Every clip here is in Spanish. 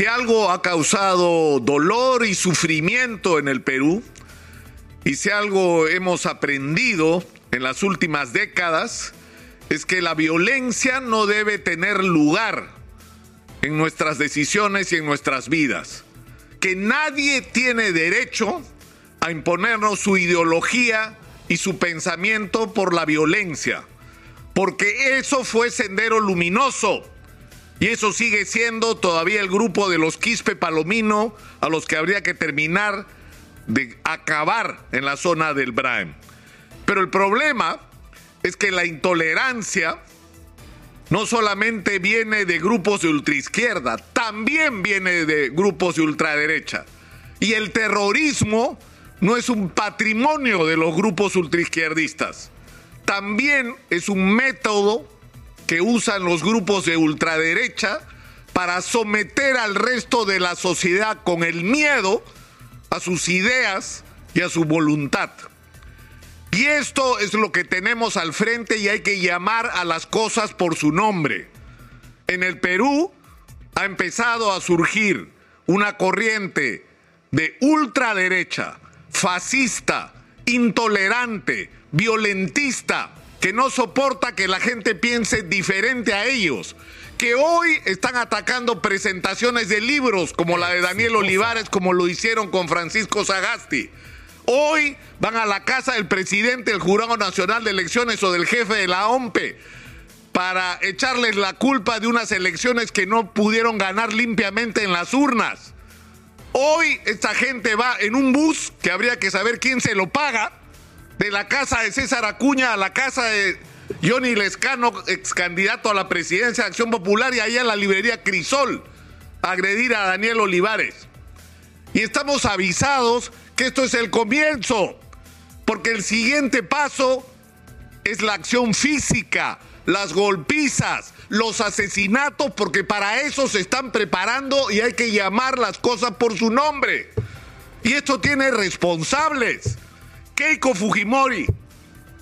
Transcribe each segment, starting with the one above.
Si algo ha causado dolor y sufrimiento en el Perú, y si algo hemos aprendido en las últimas décadas, es que la violencia no debe tener lugar en nuestras decisiones y en nuestras vidas. Que nadie tiene derecho a imponernos su ideología y su pensamiento por la violencia, porque eso fue sendero luminoso y eso sigue siendo todavía el grupo de los Quispe Palomino a los que habría que terminar de acabar en la zona del Braem. Pero el problema es que la intolerancia no solamente viene de grupos de ultraizquierda, también viene de grupos de ultraderecha. Y el terrorismo no es un patrimonio de los grupos ultraizquierdistas. También es un método que usan los grupos de ultraderecha para someter al resto de la sociedad con el miedo a sus ideas y a su voluntad. Y esto es lo que tenemos al frente y hay que llamar a las cosas por su nombre. En el Perú ha empezado a surgir una corriente de ultraderecha, fascista, intolerante, violentista, que no soporta que la gente piense diferente a ellos, que hoy están atacando presentaciones de libros como la de Daniel Olivares, como lo hicieron con Francisco Sagasti. Hoy van a la casa del presidente del Jurado Nacional de Elecciones o del jefe de la OMPE para echarles la culpa de unas elecciones que no pudieron ganar limpiamente en las urnas. Hoy esta gente va en un bus que habría que saber quién se lo paga, de la casa de César Acuña a la casa de Johnny Lescano, ex candidato a la presidencia de Acción Popular, y ahí a la librería Crisol, agredir a Daniel Olivares. Y estamos avisados que esto es el comienzo, porque el siguiente paso es la acción física, las golpizas, los asesinatos, porque para eso se están preparando y hay que llamar las cosas por su nombre. Y esto tiene responsables. Keiko Fujimori,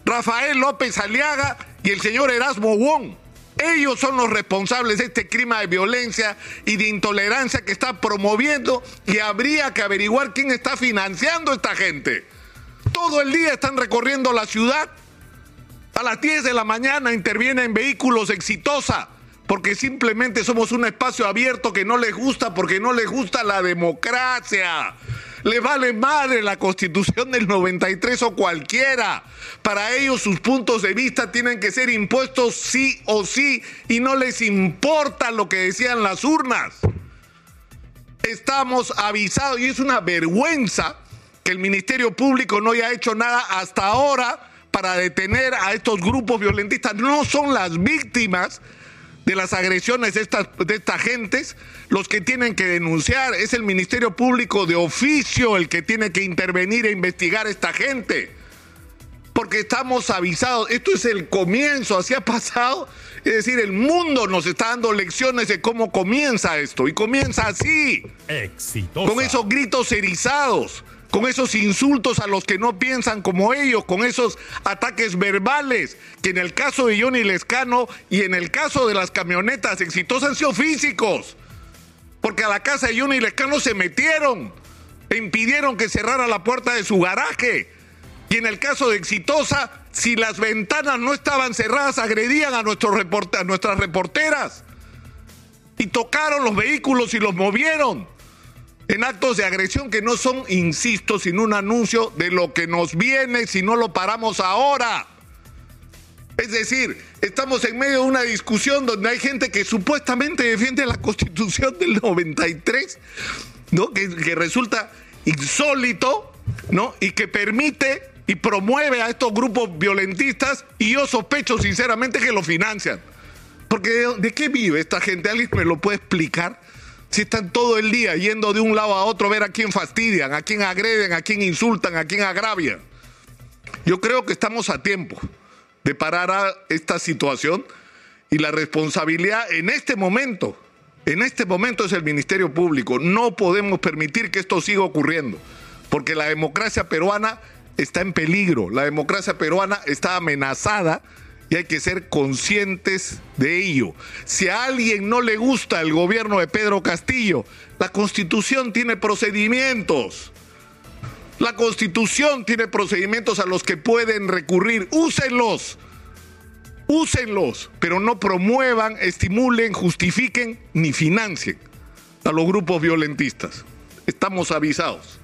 Rafael López Aliaga y el señor Erasmo Wong. Ellos son los responsables de este clima de violencia y de intolerancia que está promoviendo y habría que averiguar quién está financiando a esta gente. Todo el día están recorriendo la ciudad. A las 10 de la mañana intervienen vehículos exitosa porque simplemente somos un espacio abierto que no les gusta porque no les gusta la democracia le vale madre la constitución del 93 o cualquiera. Para ellos sus puntos de vista tienen que ser impuestos sí o sí y no les importa lo que decían las urnas. Estamos avisados y es una vergüenza que el Ministerio Público no haya hecho nada hasta ahora para detener a estos grupos violentistas. No son las víctimas de las agresiones de estas, de estas gentes, los que tienen que denunciar, es el Ministerio Público de oficio el que tiene que intervenir e investigar a esta gente. Porque estamos avisados, esto es el comienzo, así ha pasado. Es decir, el mundo nos está dando lecciones de cómo comienza esto. Y comienza así. Con esos gritos erizados con esos insultos a los que no piensan como ellos, con esos ataques verbales, que en el caso de Johnny Lescano y en el caso de las camionetas exitosas han sido físicos, porque a la casa de Johnny Lescano se metieron e impidieron que cerrara la puerta de su garaje. Y en el caso de Exitosa, si las ventanas no estaban cerradas, agredían a, nuestros a nuestras reporteras. Y tocaron los vehículos y los movieron en actos de agresión que no son, insisto, sino un anuncio de lo que nos viene si no lo paramos ahora. Es decir, estamos en medio de una discusión donde hay gente que supuestamente defiende la constitución del 93, ¿no? Que, que resulta insólito, ¿no? Y que permite y promueve a estos grupos violentistas y yo sospecho sinceramente que lo financian. Porque ¿de, qué vive esta gente? ¿Alguien me lo puede explicar? Si están todo el día yendo de un lado a otro a ver a quién fastidian, a quién agreden, a quién insultan, a quién agravian. Yo creo que estamos a tiempo de parar a esta situación y la responsabilidad en este momento, en este momento es el Ministerio Público. No podemos permitir que esto siga ocurriendo, porque la democracia peruana está en peligro, la democracia peruana está amenazada y hay que ser conscientes de ello. Si a alguien no le gusta el gobierno de Pedro Castillo, la constitución tiene procedimientos. La constitución tiene procedimientos a los que pueden recurrir. Úsenlos. Úsenlos, pero no promuevan, estimulen, justifiquen ni financien a los grupos violentistas. Estamos avisados.